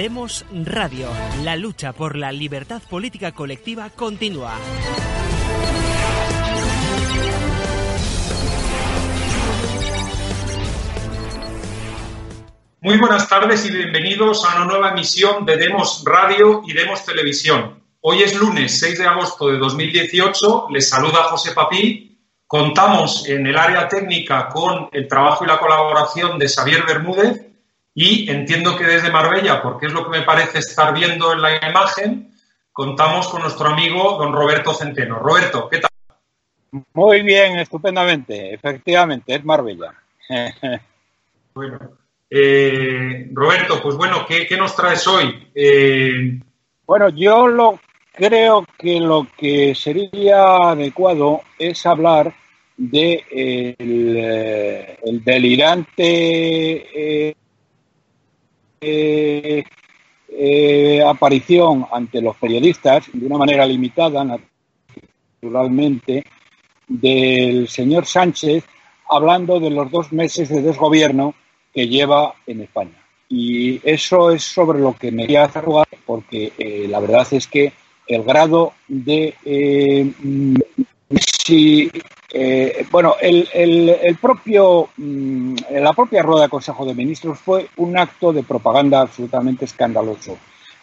Demos Radio. La lucha por la libertad política colectiva continúa. Muy buenas tardes y bienvenidos a una nueva emisión de Demos Radio y Demos Televisión. Hoy es lunes 6 de agosto de 2018. Les saluda José Papí. Contamos en el área técnica con el trabajo y la colaboración de Xavier Bermúdez y entiendo que desde Marbella, porque es lo que me parece estar viendo en la imagen, contamos con nuestro amigo don Roberto Centeno. Roberto, ¿qué tal? Muy bien, estupendamente. Efectivamente, es Marbella. bueno, eh, Roberto, pues bueno, ¿qué, nos traes hoy? Eh, bueno, yo lo creo que lo que sería adecuado es hablar de el, eh, delirante aparición ante los periodistas, de una manera limitada, naturalmente, del señor Sánchez hablando de los dos meses de desgobierno que lleva en España. Y eso es sobre lo que me voy a hacer jugar, porque eh, la verdad es que el grado de eh, si eh, bueno el, propio mm, la propia rueda de Consejo de Ministros fue un acto de propaganda absolutamente escandaloso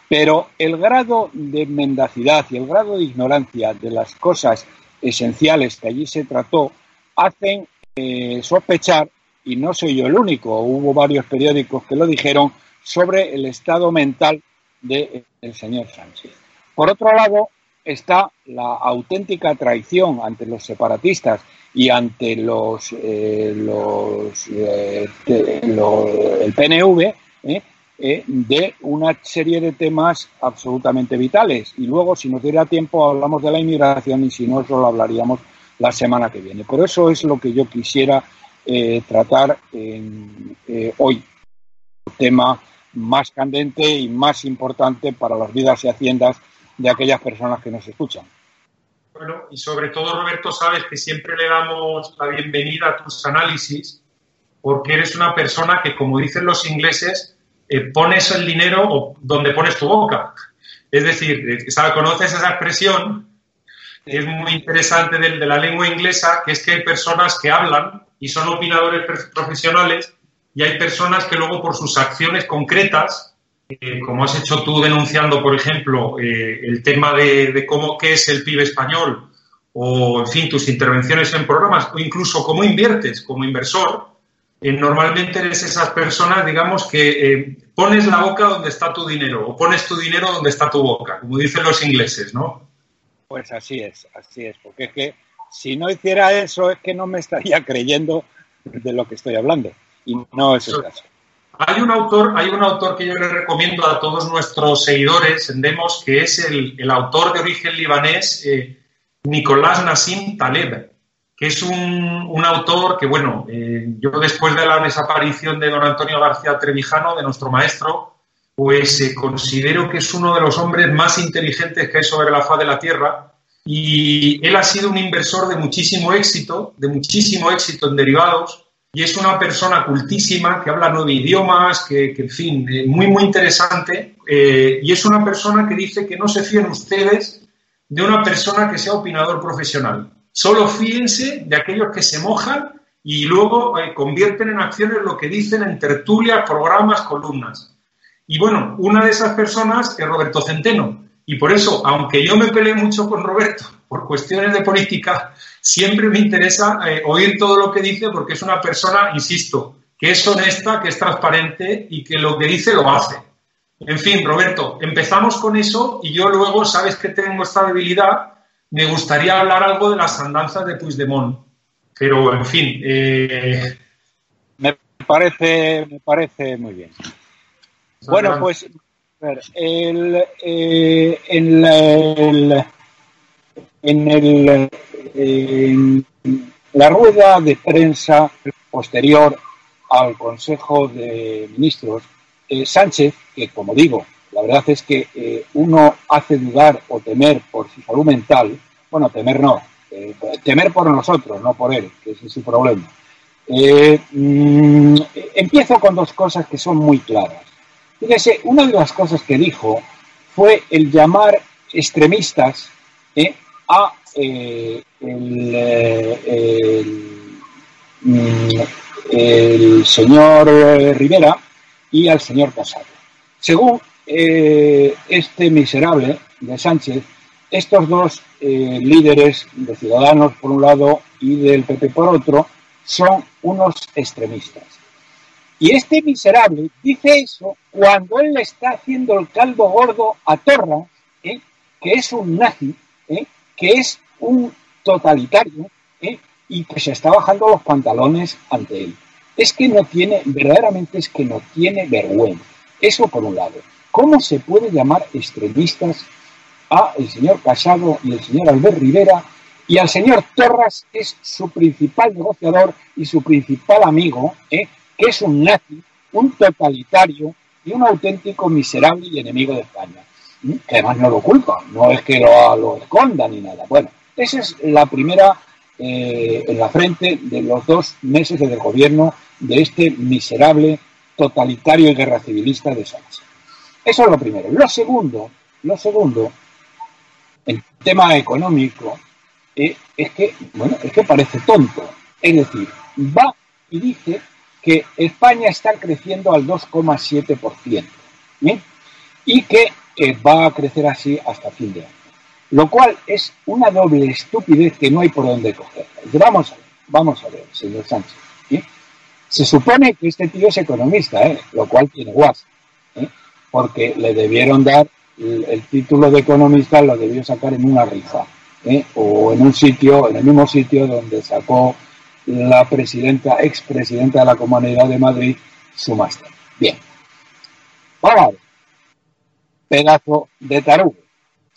pero el grado de mendacidad y el grado de ignorancia de las cosas esenciales que allí se trató hacen sospechar y no soy yo el único, hubo varios periódicos que lo dijeron, sobre el estado mental del señor Sánchez. Por otro lado, está la auténtica traición ante los separatistas y ante los, eh, los, eh, el PNV ¿eh? de una serie de temas absolutamente vitales. Y luego, si nos diera tiempo, hablamos de la inmigración y si no, eso lo hablaríamos la semana que viene. Pero eso es lo que yo quisiera eh, tratar eh, hoy el tema más candente y más importante para las vidas y haciendas de aquellas personas que nos escuchan. Bueno, y sobre todo, Roberto, sabes que siempre le damos la bienvenida a tus análisis porque eres una persona que, como dicen los ingleses, eh, pones el dinero donde pones tu boca. Es decir, ¿sabes? conoces esa expresión, es muy interesante de, de la lengua inglesa, que es que hay personas que hablan y son opinadores profesionales y hay personas que luego por sus acciones concretas, eh, como has hecho tú denunciando, por ejemplo, eh, el tema de, cómo qué es el PIB español o, en fin, tus intervenciones en programas o incluso cómo inviertes como inversor, eh, normalmente eres esas personas, digamos, que pones la boca donde está tu dinero o pones tu dinero donde está tu boca, como dicen los ingleses, ¿no? Pues así es, así es, porque es que si no hiciera eso es que no me estaría creyendo de lo que estoy hablando. Y no es el caso. Hay un autor, hay un autor que yo le recomiendo a todos nuestros seguidores en Demos, que es el, autor de origen libanés, eh, Nicolás Nassim Taleb, que es un, autor que, bueno, eh, yo después de la desaparición de don Antonio García Trevijano, de nuestro maestro, pues eh, considero que es uno de los hombres más inteligentes que hay sobre la faz de la Tierra y él ha sido un inversor de muchísimo éxito, de muchísimo éxito en derivados, y es una persona cultísima que habla nueve idiomas, que, en fin, eh, muy, muy interesante, eh, y es una persona que dice que no se fíen ustedes de una persona que sea opinador profesional. Solo fíjense de aquellos que se mojan y luego eh, convierten en acciones lo que dicen en tertulias, programas, columnas. Y bueno, una de esas personas es Roberto Centeno, y por eso, aunque yo me peleé mucho con Roberto por cuestiones de política, siempre me interesa eh, oír todo lo que dice porque es una persona, insisto, que es honesta, que es transparente y que lo que dice lo hace. En fin, Roberto, empezamos con eso y yo luego, sabes que tengo esta debilidad, me gustaría hablar algo de las andanzas de Puigdemont. Pero, en fin. Eh, me parece, me parece muy bien. Bueno, pues el, eh, en, la, el, en la rueda de prensa posterior al Consejo de Ministros, eh, Sánchez, que como digo, la verdad es que eh, uno hace dudar o temer por su salud mental, bueno, temer no, temer por nosotros, no por él, que es su problema. Mm, empiezo con dos cosas que son muy claras. Fíjese, una de las cosas que dijo fue el llamar extremistas a el, mm, el señor eh, Rivera y al señor Casado. Según eh, este miserable de Sánchez, estos dos eh, líderes de Ciudadanos por un lado y del PP por otro son unos extremistas. Y este miserable dice eso cuando él le está haciendo el caldo gordo a Torra, que es un nazi, que es un totalitario, y que se está bajando los pantalones ante él. Es que no tiene, verdaderamente es que no tiene vergüenza. Eso por un lado. ¿Cómo se puede llamar extremistas a el señor Casado y el señor Albert Rivera y al señor Torras, que es su principal negociador y su principal amigo, ¿eh? Que es un nazi, un totalitario y un auténtico miserable y enemigo de España? ¿Mm? Que además no lo culpa, no es que lo, lo esconda ni nada. Bueno, esa es la primera eh, en la frente de los dos meses del gobierno de este miserable totalitario y guerra civilista de Sánchez. Eso es lo primero. Lo segundo, lo segundo, el tema económico, eh, es que, bueno, es que parece tonto. Es decir, va y dice que España está creciendo al 2,7%, y que eh, va a crecer así hasta fin de año lo cual es una doble estupidez que no hay por dónde cogerla. Vamos a ver, vamos a ver, señor Sánchez. Se supone que este tío es economista, ¿eh? lo cual tiene guas, ¿eh? porque le debieron dar el, título de economista, lo debió sacar en una rifa, ¿eh? o en un sitio, en el mismo sitio donde sacó la presidenta, expresidenta de la Comunidad de Madrid, su máster. Bien. Vamos. Pedazo de tarugo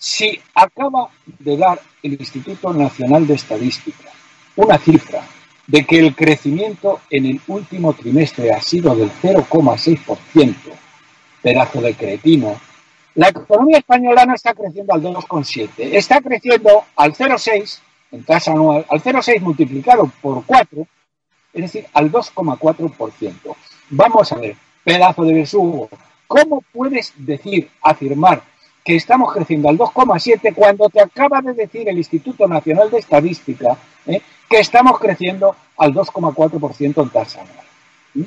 si acaba de dar el Instituto Nacional de Estadística una cifra de que el crecimiento en el último trimestre ha sido del 0,6%, pedazo de cretino, la economía española no está creciendo al 2,7, está creciendo al 0,6 en tasa anual, al 0,6 multiplicado por 4, es decir, al 2,4%. Vamos a ver, pedazo de besugo, ¿cómo puedes decir, afirmar que estamos creciendo al 2,7 cuando te acaba de decir el Instituto Nacional de Estadística ¿eh? que estamos creciendo al 2,4% en tasa anual. ¿Mm?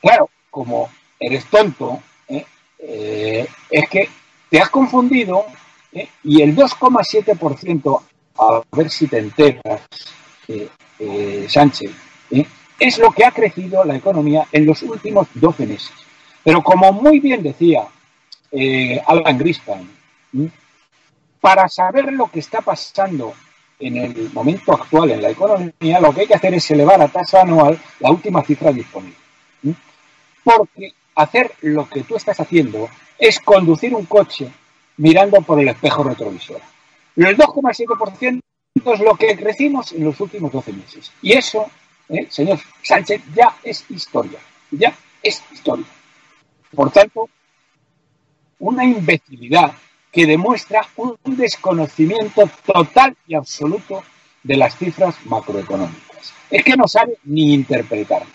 Claro, como eres tonto, ¿eh? Eh, es que te has confundido y el 2,7%, a ver si te enteras, Sánchez, es lo que ha crecido la economía en los últimos 12 meses. Pero como muy bien decía eh, Alan Greenspan, para saber lo que está pasando en el momento actual en la economía, lo que hay que hacer es elevar a tasa anual la última cifra disponible. Porque hacer lo que tú estás haciendo es conducir un coche mirando por el espejo retrovisor. El 2,7% es lo que crecimos en los últimos 12 meses. Y eso, eh, señor Sánchez, ya es historia. Ya es historia. Por tanto, una imbecilidad que demuestra un desconocimiento total y absoluto de las cifras macroeconómicas. Es que no sabe ni interpretarlas.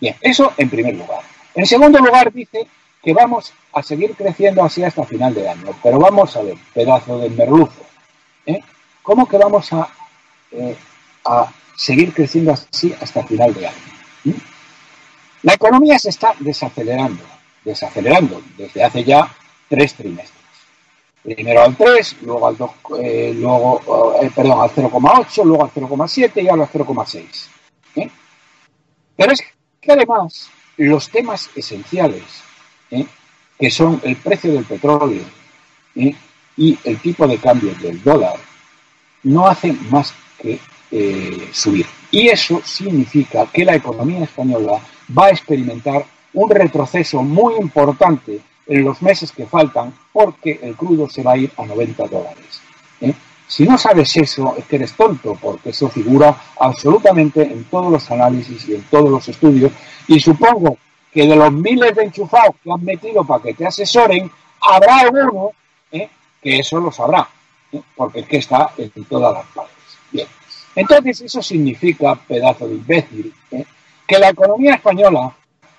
Bien, eso en primer lugar. En segundo lugar dice que vamos a seguir creciendo así hasta final de año. Pero vamos a ver, pedazo de merluzo. ¿Eh? ¿Cómo que vamos a, eh, a, seguir creciendo así hasta final de año? ¿Mm? La economía se está desacelerando, desacelerando desde hace ya tres trimestres. Primero al 3, luego al 2, eh, luego, eh, perdón, al 0,8, luego al 0,7 y ahora al 0,6. ¿eh? Pero es que además los temas esenciales, que son el precio del petróleo y el tipo de cambio del dólar, no hacen más que eh, subir. Y eso significa que la economía española va a experimentar un retroceso muy importante en los meses que faltan porque el crudo se va a ir a 90 dólares. ¿eh? Si no sabes eso, es que eres tonto, porque eso figura absolutamente en todos los análisis y en todos los estudios. Y supongo que de los miles de enchufados que han metido para que te asesoren, habrá alguno ¿eh? Que eso lo sabrá, ¿eh? porque es que está en todas las partes. Bien. Entonces, eso significa, pedazo de imbécil, que la economía española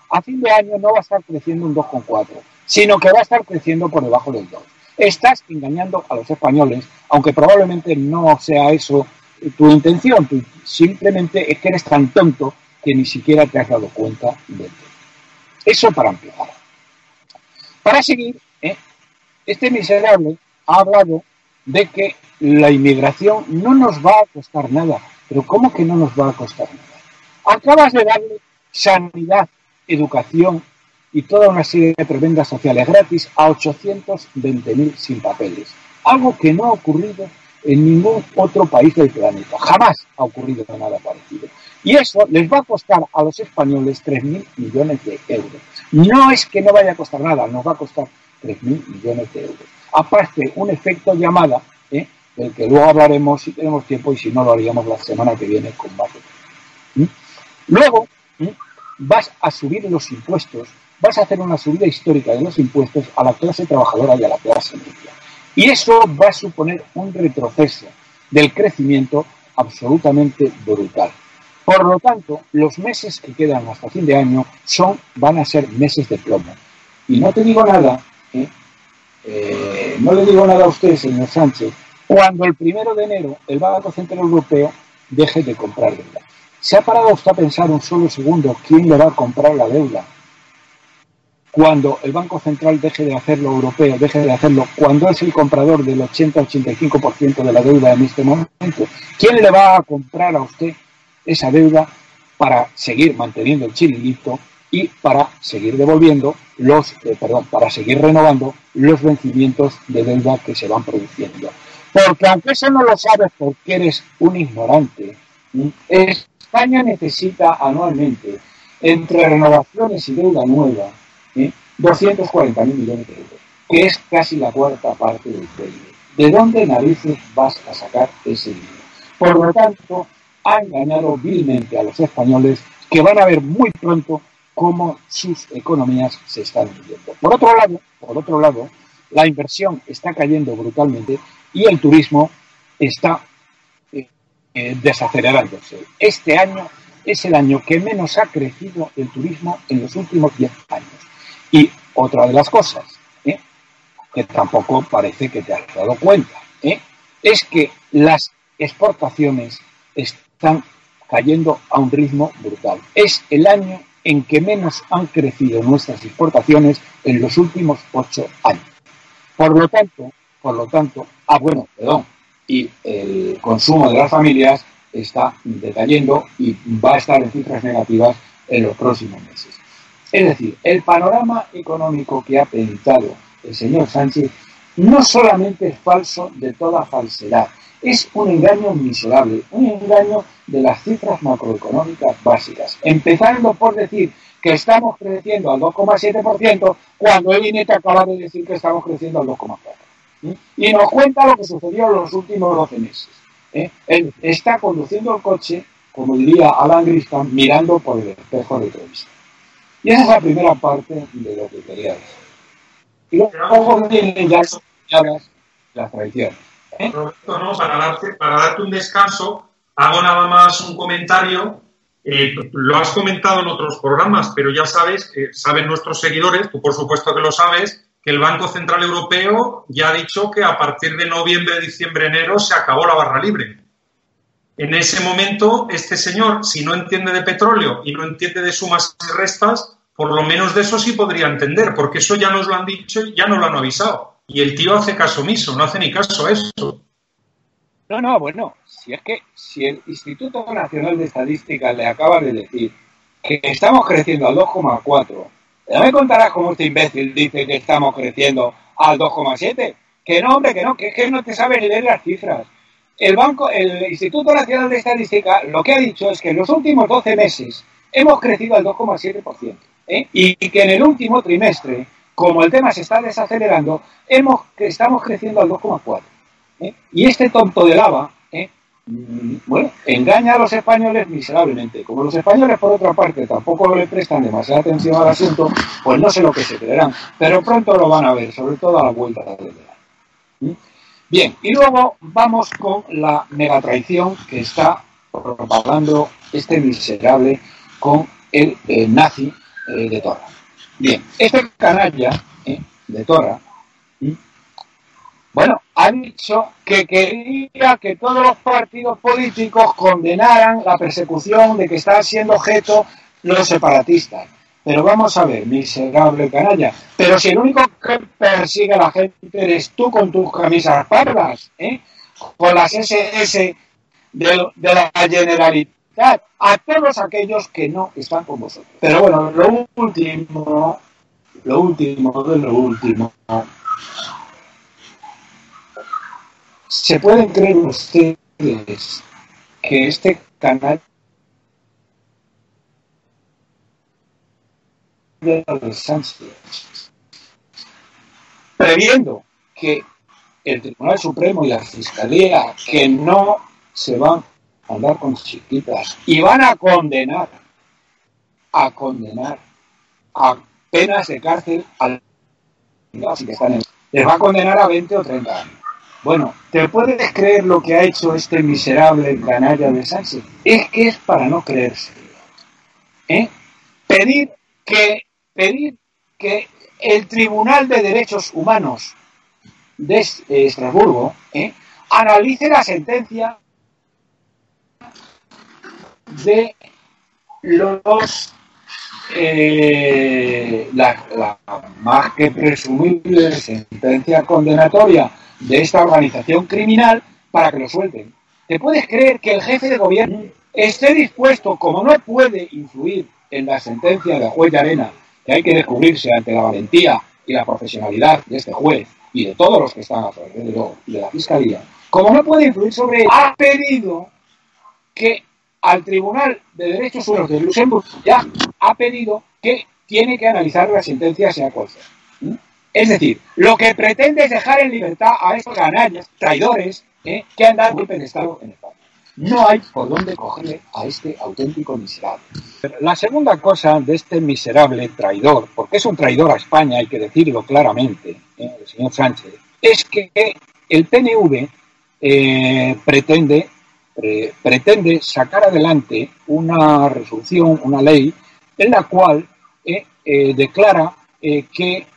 a fin de año no va a estar creciendo un 2,4 sino que va a estar creciendo por debajo del 2. Estás engañando a los españoles, aunque probablemente no sea eso tu intención, simplemente es que eres tan tonto que ni siquiera te has dado cuenta de ello. Eso para empezar. Para seguir, ¿eh? este miserable ha hablado de que la inmigración no nos va a costar nada. Pero ¿cómo que no nos va a costar nada? Acabas de darle sanidad, educación, y toda una serie de prebendas sociales gratis a 820.000 sin papeles. Algo que no ha ocurrido en ningún otro país del planeta. Jamás ha ocurrido nada parecido. Y eso les va a costar a los españoles 3.000 millones de euros. No es que no vaya a costar nada, nos va a costar 3.000 millones de euros. Aparte, un efecto llamada, ¿eh? del que luego hablaremos si tenemos tiempo y si no lo haríamos la semana que viene con más. Luego, vas a subir los impuestos vas a hacer una subida histórica de los impuestos a la clase trabajadora y a la clase media. Y eso va a suponer un retroceso del crecimiento absolutamente brutal. Por lo tanto, los meses que quedan hasta fin de año son, van a ser meses de plomo. Y no te digo nada, ¿eh? No le digo nada a usted, señor Sánchez, cuando el primero de enero el Banco Central Europeo deje de comprar deuda. ¿Se ha parado usted a pensar un solo segundo quién le va a comprar la deuda? cuando el Banco Central deje de hacerlo europeo, deje de hacerlo, cuando es el comprador del 80-85% de la deuda en este momento, ¿quién le va a comprar a usted esa deuda para seguir manteniendo el chiringuito y para seguir devolviendo los, eh, perdón, para seguir renovando los vencimientos de deuda que se van produciendo? Porque aunque eso no lo sabes porque eres un ignorante, España necesita anualmente entre renovaciones y deuda nueva 240 mil millones de euros, que es casi la cuarta parte del PIB. ¿De dónde narices vas a sacar ese dinero? Por lo tanto, ha engañado vilmente a los españoles que van a ver muy pronto cómo sus economías se están hundiendo. Por otro lado, por otro lado, la inversión está cayendo brutalmente y el turismo está eh, eh, desacelerándose. Este año es el año que menos ha crecido el turismo en los últimos 10 años. Y otra de las cosas, ¿eh? que tampoco parece que te has dado cuenta, es que las exportaciones están cayendo a un ritmo brutal. Es el año en que menos han crecido nuestras exportaciones en los últimos ocho años. Por lo tanto, por lo tanto, ah bueno, perdón, y el consumo de las familias está decayendo y va a estar en cifras negativas en los próximos meses. Es decir, el panorama económico que ha pintado el señor Sánchez no solamente es falso de toda falsedad, es un engaño miserable, un engaño de las cifras macroeconómicas básicas, empezando por decir que estamos creciendo al 2,7% cuando el INE acaba de decir que estamos creciendo al 2,4%. Y nos cuenta lo que sucedió en los últimos 12 meses. ¿eh? Él está conduciendo el coche, como diría Alan Gristan, mirando por el espejo de televisión. Y esa es la primera parte de lo que quería decir. Y luego vienen ya las tradiciones. ¿Eh? no, para, darte, para darte un descanso, hago nada más un comentario. Eh, lo has comentado en otros programas, pero ya sabes, que saben nuestros seguidores, tú por supuesto que lo sabes, que el Banco Central Europeo ya ha dicho que a partir de noviembre, diciembre, enero se acabó la barra libre. En ese momento, este señor, si no entiende de petróleo y no entiende de sumas y restas, por lo menos de eso sí podría entender, porque eso ya nos lo han dicho y ya nos lo han avisado. Y el tío hace caso omiso, no hace ni caso a eso. No, no, bueno, si es que si el Instituto Nacional de Estadística le acaba de decir que estamos creciendo al 2,4, ya me contarás cómo este imbécil dice que estamos creciendo al 2,7. Que no, hombre, que no, que que no te sabe leer las cifras. el Banco, el Instituto Nacional de Estadística lo que ha dicho es que en los últimos 12 meses hemos crecido al 2,7%. ¿eh? Y que en el último trimestre, como el tema se está desacelerando, hemos, estamos creciendo al 2,4%. ¿eh? Y este tonto de lava, ¿eh? mm, bueno, engaña a los españoles miserablemente. Como los españoles, por otra parte, tampoco le prestan demasiada atención al asunto, pues no sé lo que se creerán. Pero pronto lo van a ver, sobre todo a la vuelta del verano. Bien, y luego vamos con la megatraición que está propagando este miserable con el eh, nazi eh, de Torra. Bien, este canalla eh, de Torra, bueno, ha dicho que quería que todos los partidos políticos condenaran la persecución de que están siendo objeto los separatistas. Pero vamos a ver, miserable canalla. Pero si el único que persigue a la gente eres tú con tus camisas pardas, ¿eh? con las SS de, la Generalitat, a todos aquellos que no están con vosotros. Pero bueno, lo último, lo último de lo último. ¿Se pueden creer ustedes que este canal de Sánchez, previendo que el Tribunal Supremo y la Fiscalía que no se van andar con chiquitas y van a condenar, a condenar a penas de cárcel al que están les va a condenar a 20 o 30 años. Bueno, ¿te puedes creer lo que ha hecho este miserable canalla de Sánchez? Es que es para no creerse. ¿Eh? Pedir que pedir que el Tribunal de Derechos Humanos de Estrasburgo ¿eh? analice la sentencia de los eh, la, más que presumible sentencia condenatoria de esta organización criminal para que lo suelten. ¿Te puedes creer que el jefe de gobierno esté dispuesto, como no puede influir en la sentencia de juez de arena, que hay que descubrirse ante la valentía y la profesionalidad de este juez y de todos los que están alrededor de la Fiscalía, como no puede influir sobre ha pedido que al Tribunal de Derechos Humanos de Luxemburgo ya ha pedido que tiene que analizar la sentencia sea cual sea. Es decir, lo que pretende es dejar en libertad a estos canallas, traidores, ¿eh? que han dado golpe de Estado en España. No hay por dónde cogerle a este auténtico miserable. La segunda cosa de este miserable traidor, porque es un traidor a España, hay que decirlo claramente, ¿eh? el señor Sánchez, es que el PNV eh, pretende, eh, pretende sacar adelante una resolución, una ley, en la cual declara que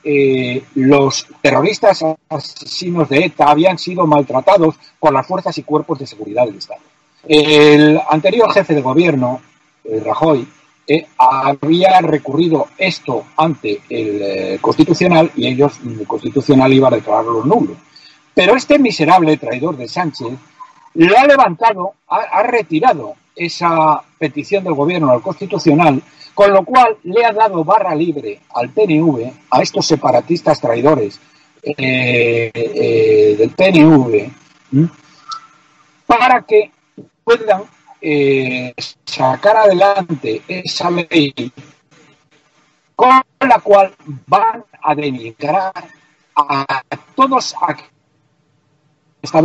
los terroristas asesinos de ETA habían sido maltratados por las fuerzas y cuerpos de seguridad del Estado. El anterior jefe de gobierno, eh, Rajoy, eh, había recurrido esto ante el eh, Constitucional y ellos, el Constitucional, iba a declararlo nulo. Pero este miserable traidor de Sánchez lo ha levantado, ha, retirado esa petición del gobierno al Constitucional, con lo cual le ha dado barra libre al PNV, a estos separatistas traidores del PNV, para que puedan eh, sacar adelante esa ley con la cual van a denigrar a todos aquellos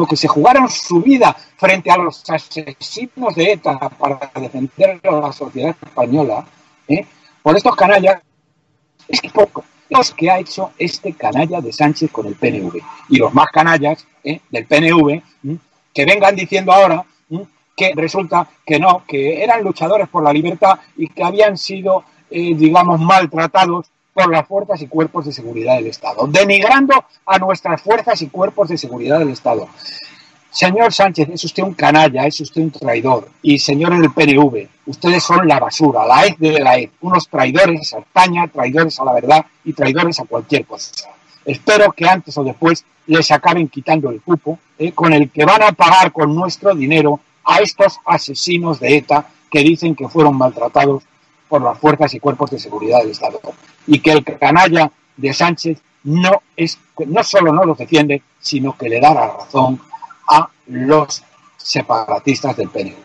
que se jugaron su vida frente a los asesinos de ETA para defender a la sociedad española, ¿eh? por estos canallas, es poco los que ha hecho este canalla de Sánchez con el PNV. Y los más canallas ¿eh? del PNV, que vengan diciendo ahora que resulta que no, que eran luchadores por la libertad y que habían sido, eh, digamos, maltratados por las fuerzas y cuerpos de seguridad del Estado, denigrando a nuestras fuerzas y cuerpos de seguridad del Estado. Señor Sánchez, es usted un canalla, es usted un traidor. Y señores del PNV, ustedes son la basura, la EZ de la EZ, unos traidores a España, traidores a la verdad y traidores a cualquier cosa. Espero que antes o después les acaben quitando el cupo, eh, con el que van a pagar con nuestro dinero a estos asesinos de ETA que dicen que fueron maltratados por las fuerzas y cuerpos de seguridad del Estado. Y que el canalla de Sánchez no, es, no solo no los defiende, sino que le da la razón a los separatistas del PNV.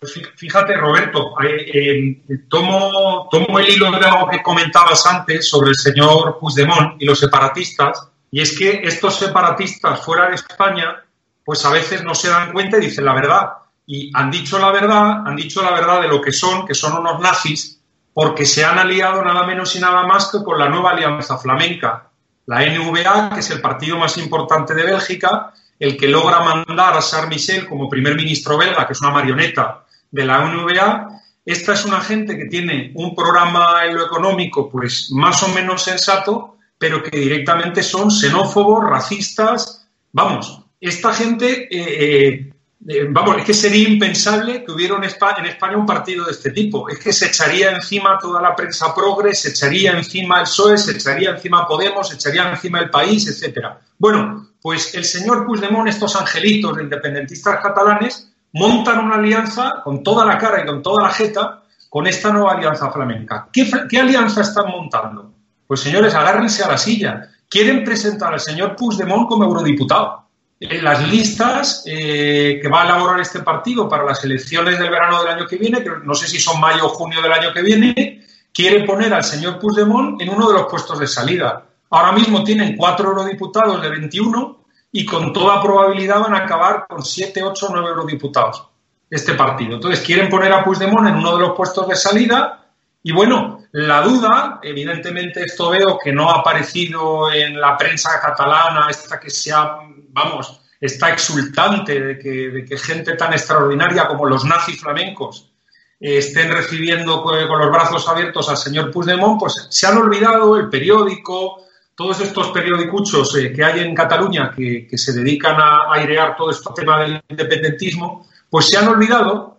Pues fíjate, Roberto, eh, tomo, tomo el hilo de algo que comentabas antes sobre el señor Puigdemont y los separatistas, y es que estos separatistas fuera de España, pues a veces no se dan cuenta y dicen la verdad. Y han dicho la verdad, han dicho la verdad de lo que son, que son unos nazis, porque se han aliado nada menos y nada más que con la nueva alianza flamenca, la NVA, que es el partido más importante de Bélgica, el que logra mandar a Charles Michel como primer ministro belga, que es una marioneta de la NVA. Esta es una gente que tiene un programa en lo económico, pues más o menos sensato, pero que directamente son xenófobos, racistas. Vamos, esta gente eh, eh, eh, vamos, es que sería impensable que hubiera en España, un partido de este tipo. Es que se echaría encima toda la prensa progres, se echaría encima el PSOE, se echaría encima Podemos, se echaría encima el país, etcétera. Bueno, pues el señor Puigdemont, estos angelitos de independentistas catalanes, montan una alianza con toda la cara y con toda la jeta con esta nueva alianza flamenca. ¿Qué, qué alianza están montando? Pues señores, agárrense a la silla. Quieren presentar al señor Puigdemont como eurodiputado las listas eh, que va a elaborar este partido para las elecciones del verano del año que viene, que no sé si son mayo o junio del año que viene, quiere poner al señor Puigdemont en uno de los puestos de salida. Ahora mismo tienen cuatro eurodiputados de 21 y con toda probabilidad van a acabar con siete, ocho, nueve eurodiputados este partido. Entonces quieren poner a Puigdemont en uno de los puestos de salida y bueno, la duda, evidentemente esto veo que no ha aparecido en la prensa catalana, esta que se ha vamos, está exultante de que, gente tan extraordinaria como los nazis flamencos eh, estén recibiendo con, los brazos abiertos al señor Puigdemont, pues se han olvidado el periódico, todos estos periodicuchos eh, que hay en Cataluña que, se dedican a airear todo este tema del independentismo, pues se han olvidado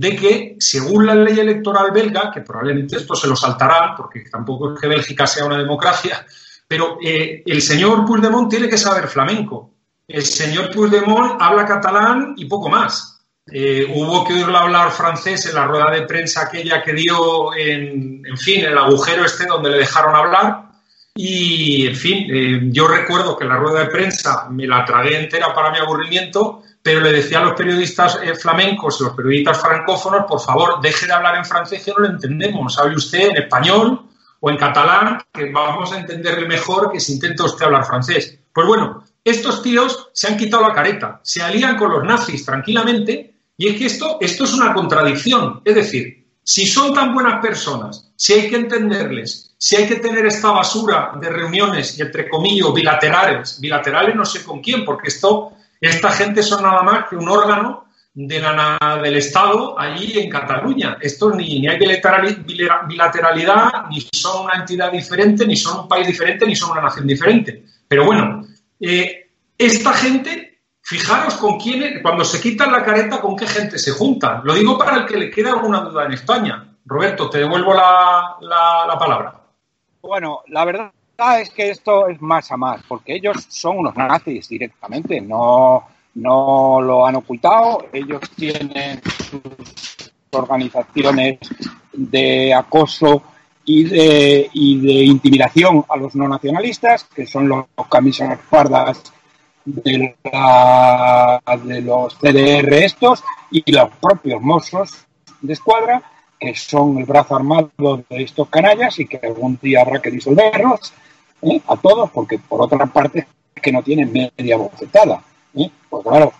de que, según la ley electoral belga, que probablemente esto se lo saltarán, porque tampoco es que Bélgica sea una democracia, pero eh, el señor Puigdemont tiene que saber flamenco el señor Puigdemont habla catalán y poco más. Eh, hubo que oírlo hablar francés en la rueda de prensa aquella que dio en, en fin, el agujero este donde le dejaron hablar. Y, en fin, eh, yo recuerdo que la rueda de prensa me la tragué entera para mi aburrimiento, pero le decía a los periodistas eh, flamencos, los periodistas francófonos, por favor, deje de hablar en francés que no lo entendemos. Hable usted en español o en catalán, que vamos a entenderle mejor que si intenta usted hablar francés. Pues bueno, estos tíos se han quitado la careta, se alían con los nazis tranquilamente, y es que esto, esto es una contradicción. Es decir, si son tan buenas personas, si hay que entenderles, si hay que tener esta basura de reuniones y entre comillas bilaterales, bilaterales no sé con quién, porque esto, esta gente son nada más que un órgano de la, del Estado allí en Cataluña. Esto ni, ni hay bilateralidad, ni son una entidad diferente, ni son un país diferente, ni son una nación diferente. Pero bueno, eh, esta gente, fijaros con quién, cuando se quitan la careta, con qué gente se juntan. Lo digo para el que le quede alguna duda en España. Roberto, te devuelvo la, la palabra. Bueno, la verdad es que esto es más a más, porque ellos son unos nazis directamente, no, no lo han ocultado, ellos tienen sus organizaciones de acoso y de, y de intimidación a los no nacionalistas, que son los, camisas pardas de, de los CDR estos y los propios mozos de escuadra, que son el brazo armado de estos canallas y que algún día habrá que disolverlos ¿eh? a todos, porque por otra parte que no tienen media bofetada. ¿eh? Pues claro,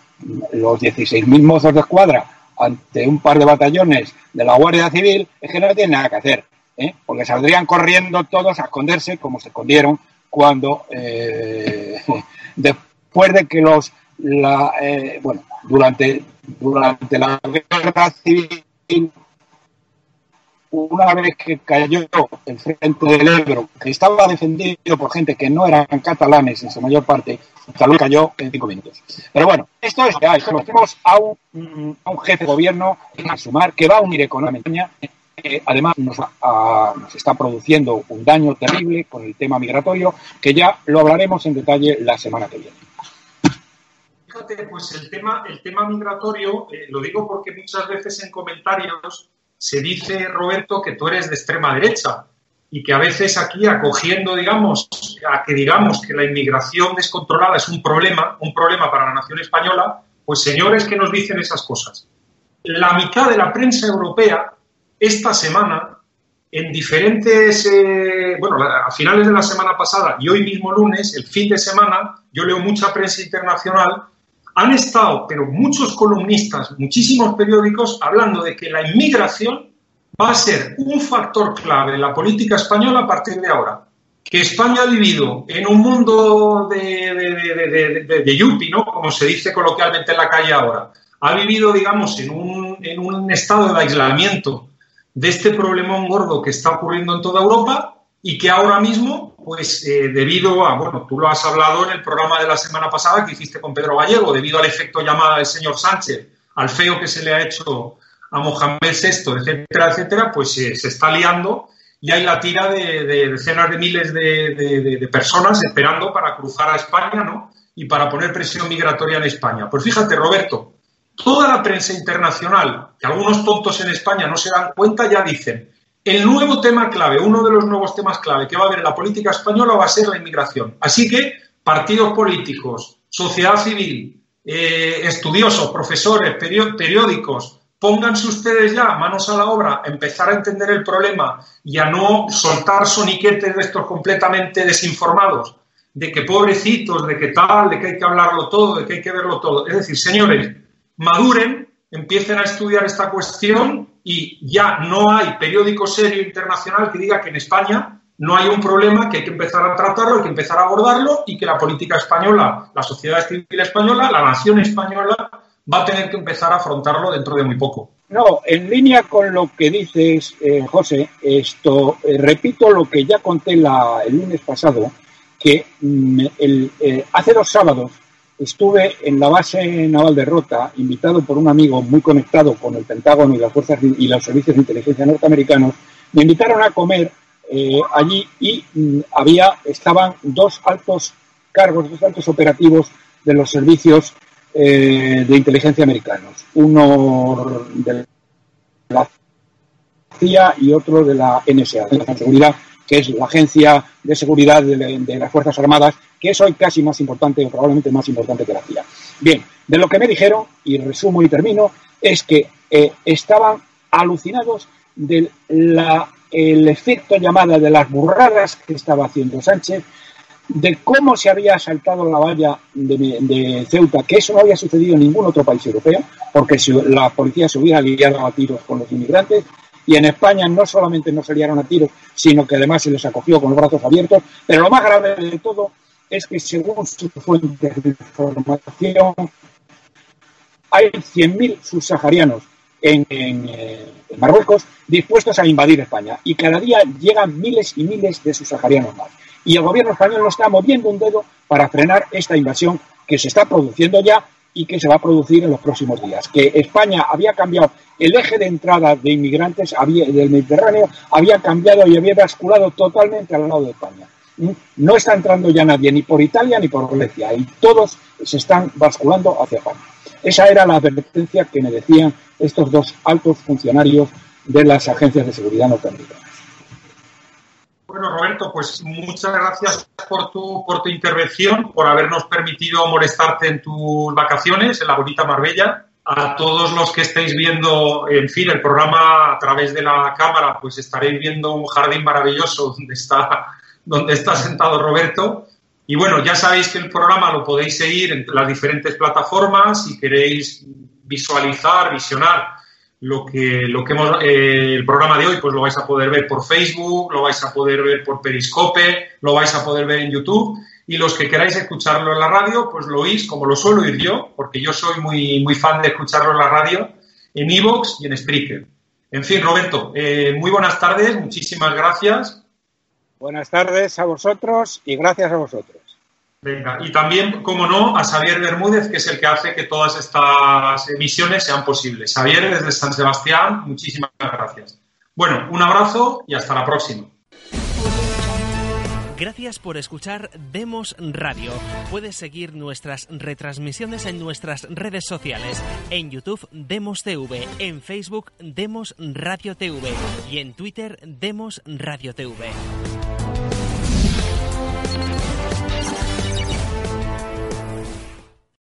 los 16.000 mozos de escuadra ante un par de batallones de la Guardia Civil es que no tienen nada que hacer. ¿eh? porque saldrían corriendo todos a esconderse como se escondieron cuando eh, después de que los la, bueno durante durante la guerra civil una vez que cayó el frente del Ebro, que estaba defendido por gente que no eran catalanes en su mayor parte, Cataluña cayó en cinco minutos. Pero bueno, esto es real. Conocemos a un, a un jefe de gobierno en Sumar que va a unir economía además nos, nos, está produciendo un daño terrible con el tema migratorio, que ya lo hablaremos en detalle la semana que viene. Fíjate, pues el tema, el tema migratorio, eh, lo digo porque muchas veces en comentarios se dice, Roberto, que tú eres de extrema derecha y que a veces aquí acogiendo, digamos, a que digamos que la inmigración descontrolada es un problema, un problema para la nación española, Pues señores que nos dicen esas cosas. La mitad de la prensa europea esta semana, en diferentes, eh, bueno, a finales de la semana pasada y hoy mismo lunes, el fin de semana, yo leo mucha prensa internacional, han estado, pero muchos columnistas, muchísimos periódicos, hablando de que la inmigración va a ser un factor clave en la política española a partir de ahora que España ha vivido en un mundo de, de, de, yuppie, ¿no? como se dice coloquialmente en la calle ahora, ha vivido, digamos, en un, en un estado de aislamiento de este problemón gordo que está ocurriendo en toda Europa y que ahora mismo, pues eh, debido a, bueno, tú lo has hablado en el programa de la semana pasada que hiciste con Pedro Gallego, debido al efecto llamada del señor Sánchez, al feo que se le ha hecho a Mohamed VI, etcétera, etcétera, pues eh, se está liando y hay la tira de, decenas de miles de, personas esperando para cruzar a España, ¿no? Y para poner presión migratoria en España. Pues fíjate, Roberto, toda la prensa internacional, que algunos tontos en España no se dan cuenta, ya dicen, el nuevo tema clave, uno de los nuevos temas clave que va a haber en la política española va a ser la inmigración. Así que partidos políticos, sociedad civil, eh, estudiosos, profesores, periódicos, pónganse ustedes ya manos a la obra, empezar a entender el problema y a no soltar soniquetes de estos completamente desinformados, de que pobrecitos, de que tal, de que hay que hablarlo todo, de que hay que verlo todo. Es decir, señores, maduren, empiecen a estudiar esta cuestión y ya no hay periódico serio internacional que diga que en España no hay un problema, que hay que empezar a tratarlo, hay que empezar a abordarlo y que la política española, la sociedad civil española, la nación española va a tener que empezar a afrontarlo dentro de muy poco. No, en línea con lo que dices, eh, José, esto eh, repito lo que ya conté la, el lunes pasado, que mm, el, eh, hace dos sábados estuve en la base naval de Rota, invitado por un amigo muy conectado con el Pentágono y las fuerzas y los servicios de inteligencia norteamericanos. Me invitaron a comer allí y mm, había estaban dos altos cargos, dos altos operativos de los servicios eh, de inteligencia americanos, uno de la CIA y otro de la NSA, de la seguridad, que es la agencia de seguridad de, las Fuerzas Armadas, que es hoy casi más importante o probablemente más importante que la CIA. Bien, de lo que me dijeron, y resumo y termino, es que eh, estaban alucinados del el efecto llamada de las burradas que estaba haciendo Sánchez de cómo se había saltado la valla de, Ceuta, que eso no había sucedido en ningún otro país europeo, porque la policía se hubiera liado a tiros con los inmigrantes, y en España no solamente no se liaron a tiros, sino que además se les acogió con los brazos abiertos, pero lo más grave de todo es que según su fuente de información, hay 100.000 subsaharianos en, en, Marruecos dispuestos a invadir España y cada día llegan miles y miles de subsaharianos más. Y el gobierno español no está moviendo un dedo para frenar esta invasión que se está produciendo ya y que se va a producir en los próximos días. Que España había cambiado el eje de entrada de inmigrantes del Mediterráneo, había cambiado y había basculado totalmente al lado de España. ¿Mm? No está entrando ya nadie ni por Italia ni por Grecia y todos se están basculando hacia España. Esa era la advertencia que me decían estos dos altos funcionarios de las agencias de seguridad norteamericanas. Bueno, Roberto, pues muchas gracias por tu, por tu intervención, por habernos permitido molestarte en tus vacaciones en la bonita Marbella. A todos los que estéis viendo, en fin, el programa a través de la cámara, pues estaréis viendo un jardín maravilloso donde está, donde está sentado Roberto. Y bueno, ya sabéis que el programa lo podéis seguir en las diferentes plataformas. Si queréis visualizar, visionar lo que, lo que hemos, eh, el programa de hoy, pues lo vais a poder ver por Facebook, lo vais a poder ver por Periscope, lo vais a poder ver en YouTube. Y los que queráis escucharlo en la radio, pues lo oís como lo suelo oír yo, porque yo soy muy, muy fan de escucharlo en la radio, en Evox y en Spreaker. En fin, Roberto, eh, muy buenas tardes, muchísimas gracias. Buenas tardes a vosotros y gracias a vosotros. Venga, y también, como no, a Xavier Bermúdez, que es el que hace que todas estas emisiones sean posibles. Xavier, desde San Sebastián, muchísimas gracias. Bueno, un abrazo y hasta la próxima. Gracias por escuchar Demos Radio. Puedes seguir nuestras retransmisiones en nuestras redes sociales. En YouTube Demos TV, en Facebook Demos Radio TV y en Twitter Demos Radio TV.